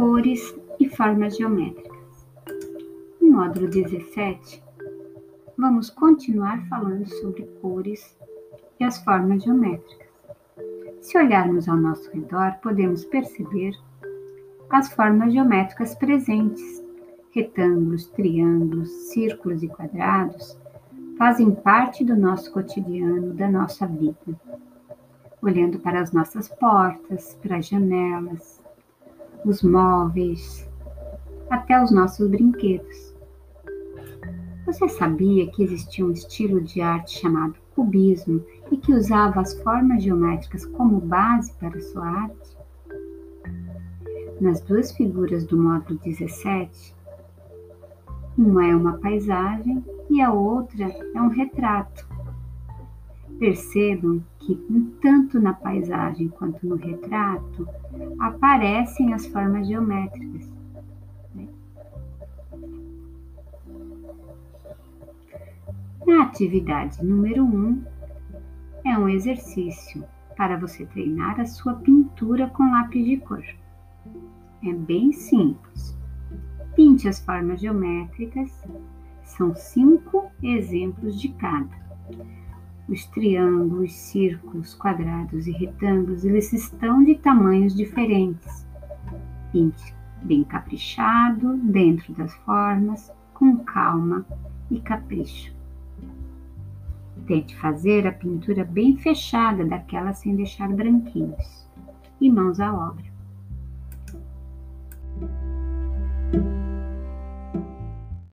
cores e formas geométricas. No módulo 17, vamos continuar falando sobre cores e as formas geométricas. Se olharmos ao nosso redor, podemos perceber as formas geométricas presentes. Retângulos, triângulos, círculos e quadrados fazem parte do nosso cotidiano, da nossa vida. Olhando para as nossas portas, para as janelas, os móveis, até os nossos brinquedos. Você sabia que existia um estilo de arte chamado cubismo e que usava as formas geométricas como base para sua arte? Nas duas figuras do módulo 17, uma é uma paisagem e a outra é um retrato. Percebam que, tanto na paisagem quanto no retrato, aparecem as formas geométricas. Na atividade número 1, um, é um exercício para você treinar a sua pintura com lápis de cor. É bem simples. Pinte as formas geométricas. São cinco exemplos de cada. Os triângulos, círculos, quadrados e retângulos, eles estão de tamanhos diferentes. Pinte bem caprichado, dentro das formas, com calma e capricho. Tente fazer a pintura bem fechada, daquela sem deixar branquinhos. E mãos à obra.